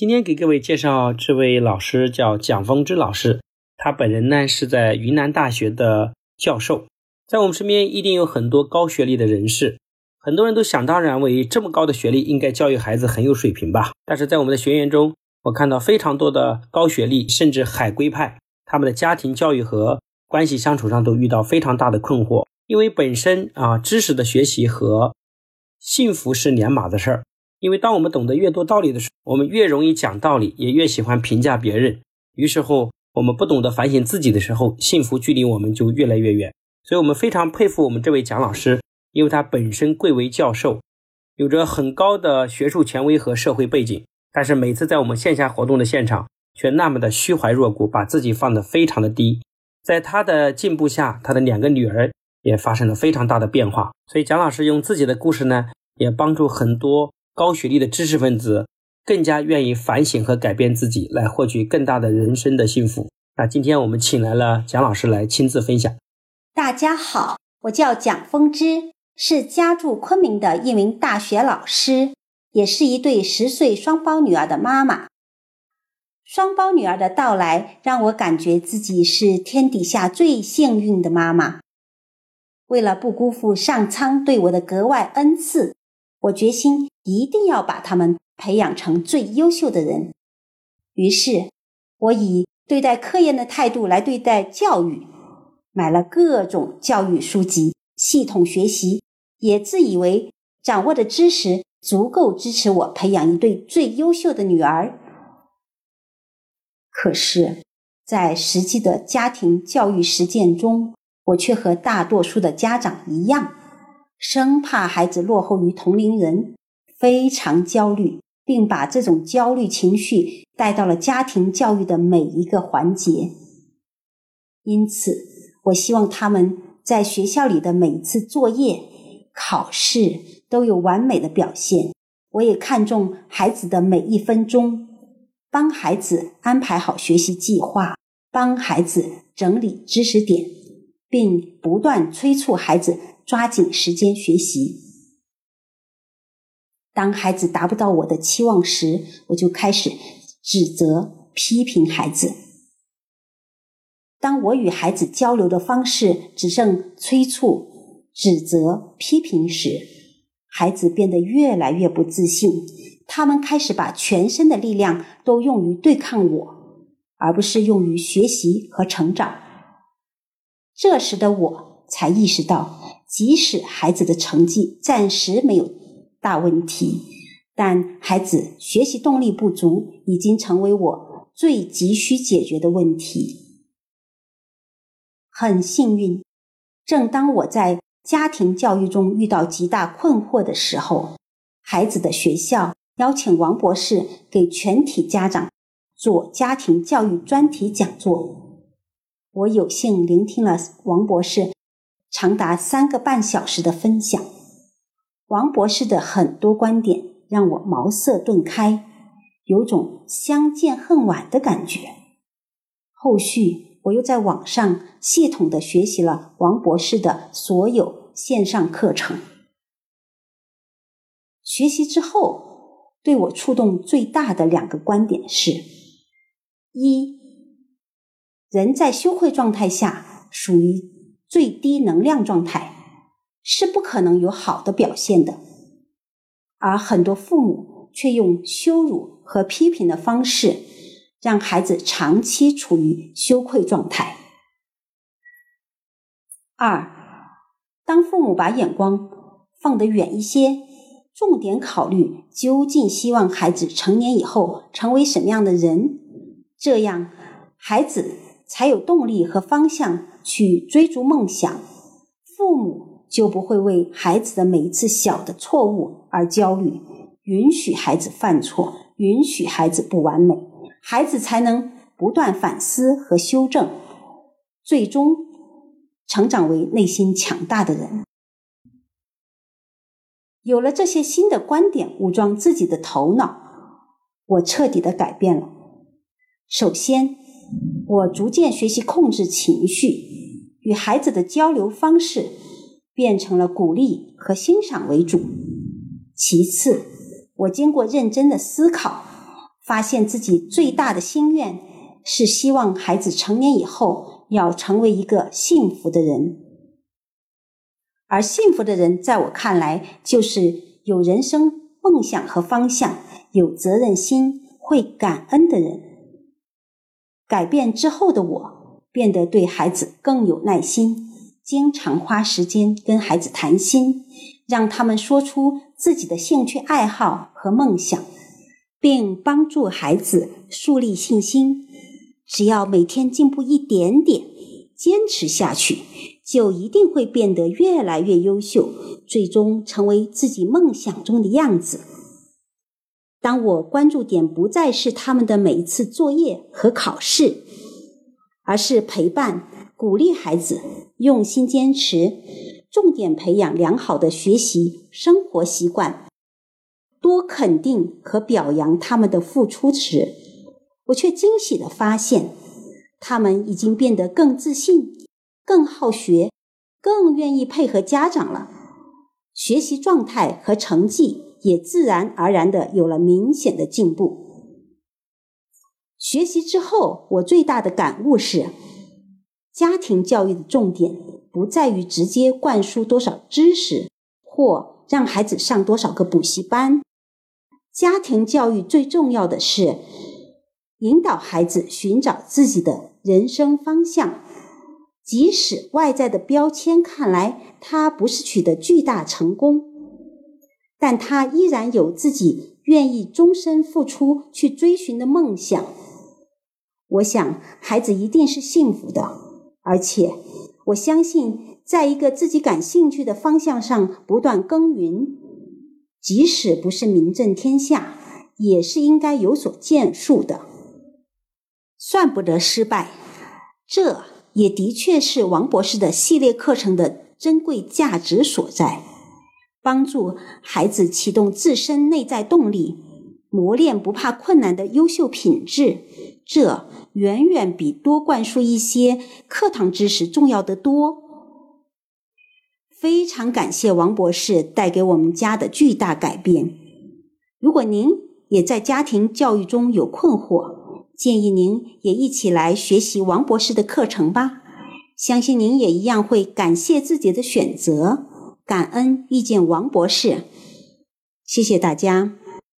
今天给各位介绍这位老师叫蒋峰之老师，他本人呢是在云南大学的教授。在我们身边一定有很多高学历的人士，很多人都想当然为这么高的学历应该教育孩子很有水平吧。但是在我们的学员中，我看到非常多的高学历甚至海归派，他们的家庭教育和关系相处上都遇到非常大的困惑，因为本身啊知识的学习和幸福是两码子事儿。因为当我们懂得越多道理的时候，我们越容易讲道理，也越喜欢评价别人。于是乎，我们不懂得反省自己的时候，幸福距离我们就越来越远。所以，我们非常佩服我们这位蒋老师，因为他本身贵为教授，有着很高的学术权威和社会背景。但是每次在我们线下活动的现场，却那么的虚怀若谷，把自己放得非常的低。在他的进步下，他的两个女儿也发生了非常大的变化。所以，蒋老师用自己的故事呢，也帮助很多。高学历的知识分子更加愿意反省和改变自己，来获取更大的人生的幸福。那今天我们请来了蒋老师来亲自分享。大家好，我叫蒋风之，是家住昆明的一名大学老师，也是一对十岁双胞女儿的妈妈。双胞女儿的到来让我感觉自己是天底下最幸运的妈妈。为了不辜负上苍对我的格外恩赐，我决心。一定要把他们培养成最优秀的人。于是，我以对待科研的态度来对待教育，买了各种教育书籍，系统学习，也自以为掌握的知识足够支持我培养一对最优秀的女儿。可是，在实际的家庭教育实践中，我却和大多数的家长一样，生怕孩子落后于同龄人。非常焦虑，并把这种焦虑情绪带到了家庭教育的每一个环节。因此，我希望他们在学校里的每一次作业、考试都有完美的表现。我也看重孩子的每一分钟，帮孩子安排好学习计划，帮孩子整理知识点，并不断催促孩子抓紧时间学习。当孩子达不到我的期望时，我就开始指责、批评孩子。当我与孩子交流的方式只剩催促、指责、批评时，孩子变得越来越不自信。他们开始把全身的力量都用于对抗我，而不是用于学习和成长。这时的我才意识到，即使孩子的成绩暂时没有。大问题，但孩子学习动力不足已经成为我最急需解决的问题。很幸运，正当我在家庭教育中遇到极大困惑的时候，孩子的学校邀请王博士给全体家长做家庭教育专题讲座。我有幸聆听了王博士长达三个半小时的分享。王博士的很多观点让我茅塞顿开，有种相见恨晚的感觉。后续我又在网上系统的学习了王博士的所有线上课程。学习之后，对我触动最大的两个观点是：一，人在羞愧状态下属于最低能量状态。是不可能有好的表现的，而很多父母却用羞辱和批评的方式，让孩子长期处于羞愧状态。二，当父母把眼光放得远一些，重点考虑究竟希望孩子成年以后成为什么样的人，这样孩子才有动力和方向去追逐梦想。父母。就不会为孩子的每一次小的错误而焦虑，允许孩子犯错，允许孩子不完美，孩子才能不断反思和修正，最终成长为内心强大的人。有了这些新的观点，武装自己的头脑，我彻底的改变了。首先，我逐渐学习控制情绪，与孩子的交流方式。变成了鼓励和欣赏为主。其次，我经过认真的思考，发现自己最大的心愿是希望孩子成年以后要成为一个幸福的人。而幸福的人，在我看来，就是有人生梦想和方向、有责任心、会感恩的人。改变之后的我，变得对孩子更有耐心，经常花时间跟孩子谈心，让他们说出自己的兴趣爱好和梦想，并帮助孩子树立信心。只要每天进步一点点，坚持下去。就一定会变得越来越优秀，最终成为自己梦想中的样子。当我关注点不再是他们的每一次作业和考试，而是陪伴、鼓励孩子用心坚持，重点培养良好的学习生活习惯，多肯定和表扬他们的付出时，我却惊喜的发现，他们已经变得更自信。更好学，更愿意配合家长了，学习状态和成绩也自然而然的有了明显的进步。学习之后，我最大的感悟是，家庭教育的重点不在于直接灌输多少知识，或让孩子上多少个补习班。家庭教育最重要的是引导孩子寻找自己的人生方向。即使外在的标签看来他不是取得巨大成功，但他依然有自己愿意终身付出去追寻的梦想。我想孩子一定是幸福的，而且我相信，在一个自己感兴趣的方向上不断耕耘，即使不是名震天下，也是应该有所建树的，算不得失败。这。也的确是王博士的系列课程的珍贵价值所在，帮助孩子启动自身内在动力，磨练不怕困难的优秀品质。这远远比多灌输一些课堂知识重要的多。非常感谢王博士带给我们家的巨大改变。如果您也在家庭教育中有困惑，建议您也一起来学习王博士的课程吧，相信您也一样会感谢自己的选择，感恩遇见王博士。谢谢大家。